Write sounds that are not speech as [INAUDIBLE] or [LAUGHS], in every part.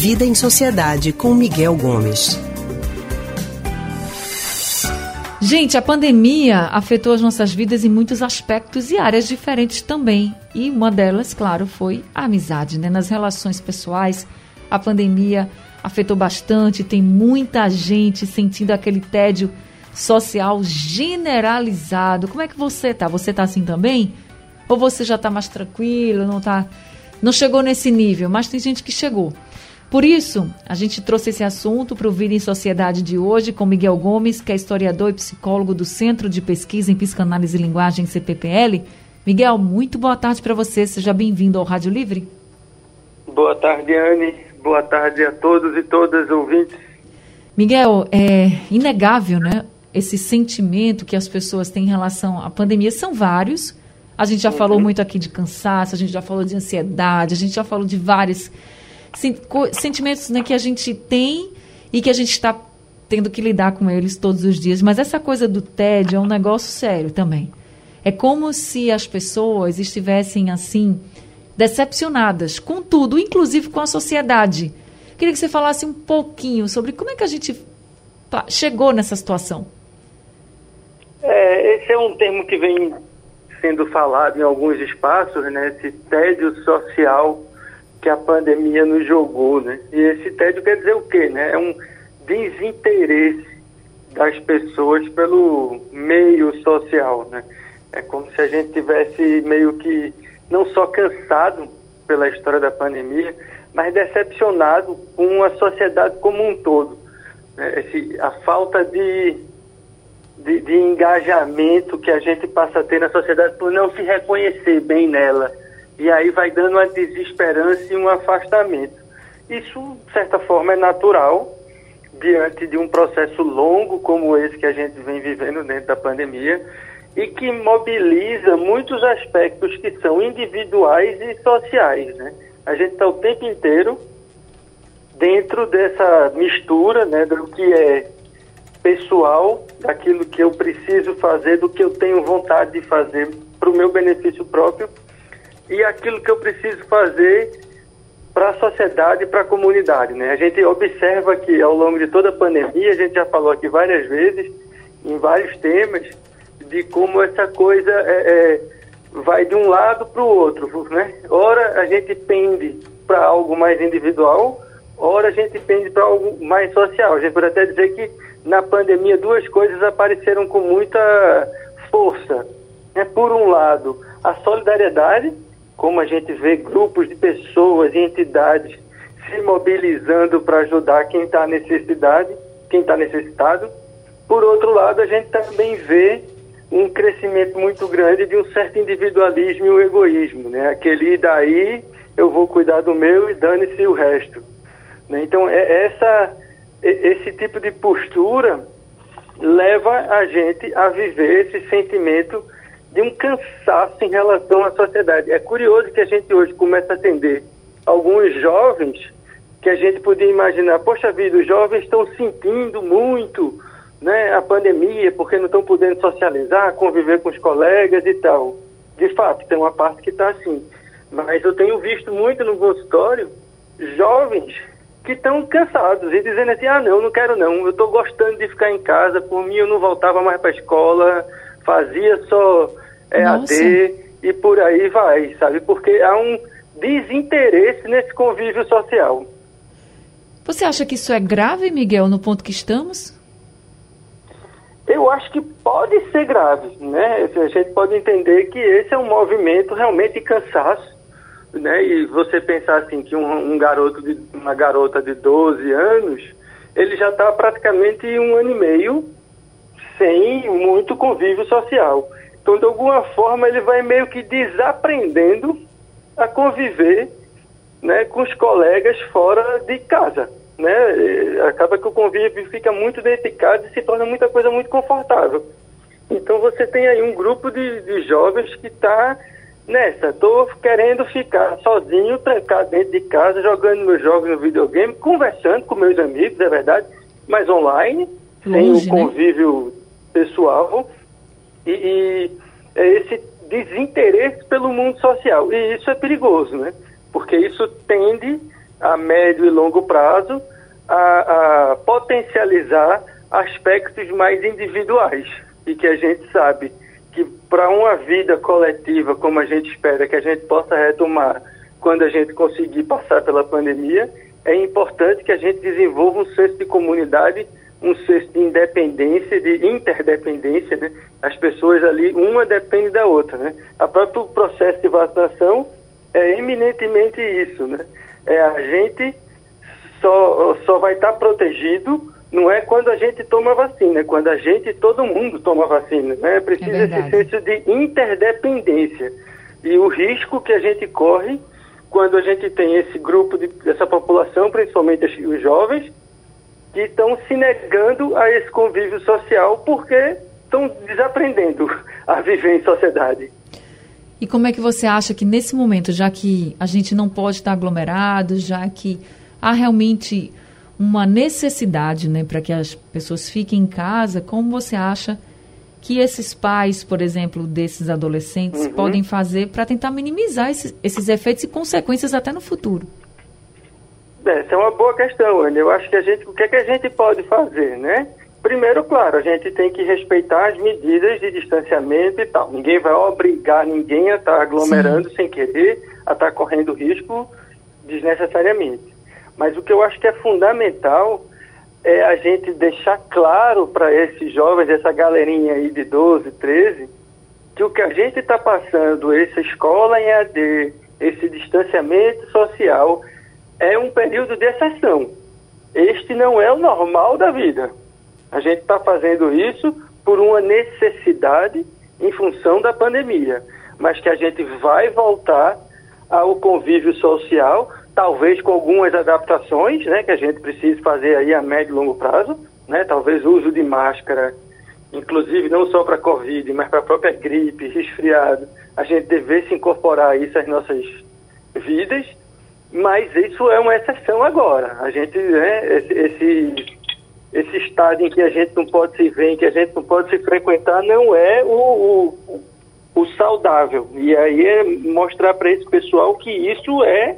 Vida em Sociedade com Miguel Gomes. Gente, a pandemia afetou as nossas vidas em muitos aspectos e áreas diferentes também. E uma delas, claro, foi a amizade, né? Nas relações pessoais, a pandemia afetou bastante, tem muita gente sentindo aquele tédio social generalizado. Como é que você tá? Você tá assim também? Ou você já tá mais tranquilo, não tá não chegou nesse nível, mas tem gente que chegou. Por isso, a gente trouxe esse assunto para o Vida em Sociedade de hoje com Miguel Gomes, que é historiador e psicólogo do Centro de Pesquisa em Psicanálise e Linguagem CPPL. Miguel, muito boa tarde para você. Seja bem-vindo ao Rádio Livre. Boa tarde, Anne. Boa tarde a todos e todas ouvintes. Miguel, é inegável, né? Esse sentimento que as pessoas têm em relação à pandemia são vários. A gente já uhum. falou muito aqui de cansaço, a gente já falou de ansiedade, a gente já falou de vários sentimentos né, que a gente tem e que a gente está tendo que lidar com eles todos os dias. Mas essa coisa do tédio é um negócio sério também. É como se as pessoas estivessem assim decepcionadas com tudo, inclusive com a sociedade. Queria que você falasse um pouquinho sobre como é que a gente chegou nessa situação. É, esse é um termo que vem sendo falado em alguns espaços, né? Esse tédio social que a pandemia nos jogou, né? E esse tédio quer dizer o quê, né? É um desinteresse das pessoas pelo meio social, né? É como se a gente tivesse meio que não só cansado pela história da pandemia, mas decepcionado com a sociedade como um todo. Né? Esse, a falta de de, de, engajamento que a gente passa a ter na sociedade por não se reconhecer bem nela. E aí vai dando uma desesperança e um afastamento. Isso, de certa forma, é natural diante de um processo longo como esse que a gente vem vivendo dentro da pandemia e que mobiliza muitos aspectos que são individuais e sociais. Né? A gente está o tempo inteiro dentro dessa mistura né, do que é pessoal, daquilo que eu preciso fazer, do que eu tenho vontade de fazer para o meu benefício próprio e aquilo que eu preciso fazer para a sociedade e para a comunidade. Né? A gente observa que ao longo de toda a pandemia, a gente já falou aqui várias vezes, em vários temas, de como essa coisa é, é, vai de um lado para o outro. Né? Ora a gente pende para algo mais individual, ora a gente pende para algo mais social. A gente pode até dizer que na pandemia duas coisas apareceram com muita força. Né? Por um lado, a solidariedade, como a gente vê grupos de pessoas e entidades se mobilizando para ajudar quem está necessidade, quem está necessitado. Por outro lado, a gente também vê um crescimento muito grande de um certo individualismo e o egoísmo, né? Aquele daí eu vou cuidar do meu e dane-se o resto. Né? Então, é essa esse tipo de postura leva a gente a viver esse sentimento de um cansaço em relação à sociedade. É curioso que a gente hoje começa a atender alguns jovens que a gente podia imaginar, poxa vida, os jovens estão sentindo muito né, a pandemia porque não estão podendo socializar, conviver com os colegas e tal. De fato, tem uma parte que está assim. Mas eu tenho visto muito no consultório jovens que estão cansados e dizendo assim, ah não, não quero não, eu estou gostando de ficar em casa, por mim eu não voltava mais para a escola, fazia só EAD e por aí vai, sabe? Porque há um desinteresse nesse convívio social. Você acha que isso é grave, Miguel, no ponto que estamos? Eu acho que pode ser grave, né? A gente pode entender que esse é um movimento realmente de cansaço né? E você pensar assim que um, um garoto de uma garota de 12 anos, ele já está praticamente um ano e meio sem muito convívio social. Então, de alguma forma, ele vai meio que desaprendendo a conviver né, com os colegas fora de casa. Né? Acaba que o convívio fica muito dentro de casa e se torna muita coisa muito confortável. Então, você tem aí um grupo de, de jovens que está nessa, tô querendo ficar sozinho, trancado dentro de casa, jogando meus jogos no videogame, conversando com meus amigos, é verdade, mas online, Longe, sem o né? convívio? Pessoal. E, e é esse desinteresse pelo mundo social. E isso é perigoso, né? Porque isso tende a médio e longo prazo, a, a potencializar aspectos mais individuais e que a gente sabe que para uma vida coletiva, como a gente espera que a gente possa retomar quando a gente conseguir passar pela pandemia, é importante que a gente desenvolva um senso de comunidade, um senso de independência, de interdependência, né? As pessoas ali, uma depende da outra, né? A próprio processo de vacinação é eminentemente isso, né? É a gente só, só vai estar protegido não é quando a gente toma vacina, é quando a gente, todo mundo toma vacina. Né? Precisa é esse senso de interdependência. E o risco que a gente corre quando a gente tem esse grupo, de, dessa população, principalmente os jovens, que estão se negando a esse convívio social porque estão desaprendendo a viver em sociedade. E como é que você acha que nesse momento, já que a gente não pode estar aglomerado, já que há realmente uma necessidade né, para que as pessoas fiquem em casa, como você acha que esses pais, por exemplo, desses adolescentes, uhum. podem fazer para tentar minimizar esses, esses, efeitos e consequências até no futuro? Essa é uma boa questão, Ana. Eu acho que a gente, o que, é que a gente pode fazer, né? Primeiro, claro, a gente tem que respeitar as medidas de distanciamento e tal. Ninguém vai obrigar ninguém a estar tá aglomerando Sim. sem querer, a estar tá correndo risco desnecessariamente. Mas o que eu acho que é fundamental é a gente deixar claro para esses jovens, essa galerinha aí de 12, 13, que o que a gente está passando, essa escola em AD, esse distanciamento social, é um período de exceção. Este não é o normal da vida. A gente está fazendo isso por uma necessidade em função da pandemia, mas que a gente vai voltar ao convívio social talvez com algumas adaptações, né, que a gente precisa fazer aí a médio e longo prazo, né, talvez o uso de máscara, inclusive não só para Covid, mas para a própria gripe, resfriado, a gente devesse incorporar isso às nossas vidas, mas isso é uma exceção agora. A gente, né, esse, esse, estado em que a gente não pode se ver, em que a gente não pode se frequentar, não é o, o, o saudável. E aí é mostrar para esse pessoal que isso é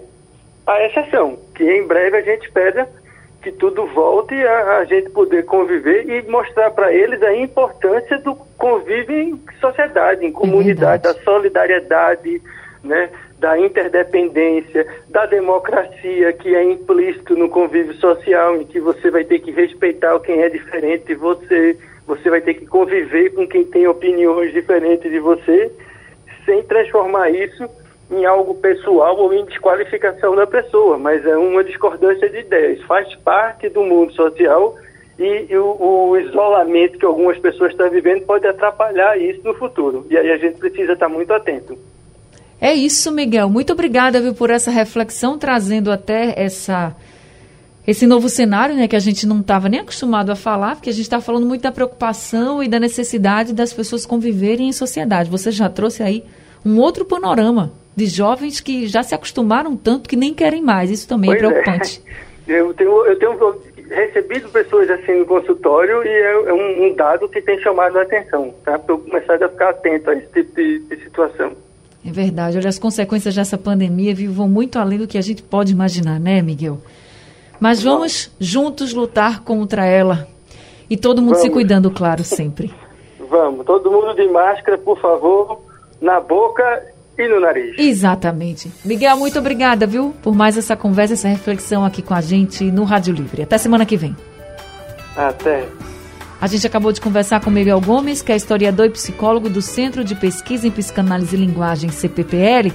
a exceção, que em breve a gente espera que tudo volte a, a gente poder conviver e mostrar para eles a importância do convívio em sociedade, em comunidade, é da solidariedade, né, da interdependência, da democracia que é implícito no convívio social, em que você vai ter que respeitar quem é diferente de você, você vai ter que conviver com quem tem opiniões diferentes de você, sem transformar isso em algo pessoal ou em desqualificação da pessoa, mas é uma discordância de ideias. Faz parte do mundo social e, e o, o, isolamento que algumas pessoas estão vivendo pode atrapalhar isso no futuro. E aí a gente precisa estar muito atento. É isso, Miguel. Muito obrigada viu, por essa reflexão, trazendo até essa esse novo cenário, né, que a gente não estava nem acostumado a falar, porque a gente está falando muito da preocupação e da necessidade das pessoas conviverem em sociedade. Você já trouxe aí um outro panorama de jovens que já se acostumaram tanto que nem querem mais. Isso também é pois é preocupante. É. [LAUGHS] Eu, tenho, eu tenho recebido pessoas assim no consultório e é, é um, um, dado que tem chamado a atenção, tá? Para eu começar a ficar atento a esse tipo de, de situação. É verdade. Olha, as consequências dessa pandemia viu, vão muito além do que a gente pode imaginar, né, Miguel? Mas vamos juntos lutar contra ela. E todo mundo vamos. se cuidando, claro, sempre. [LAUGHS] vamos. Todo mundo de máscara, por favor, na boca e no nariz. Exatamente. Miguel, muito obrigada, viu, por mais essa conversa, essa reflexão aqui com a gente no Rádio Livre. Até semana que vem. Até. A gente acabou de conversar com Miguel Gomes, que é historiador e psicólogo do Centro de Pesquisa em Psicanálise e Linguagem, CPPL.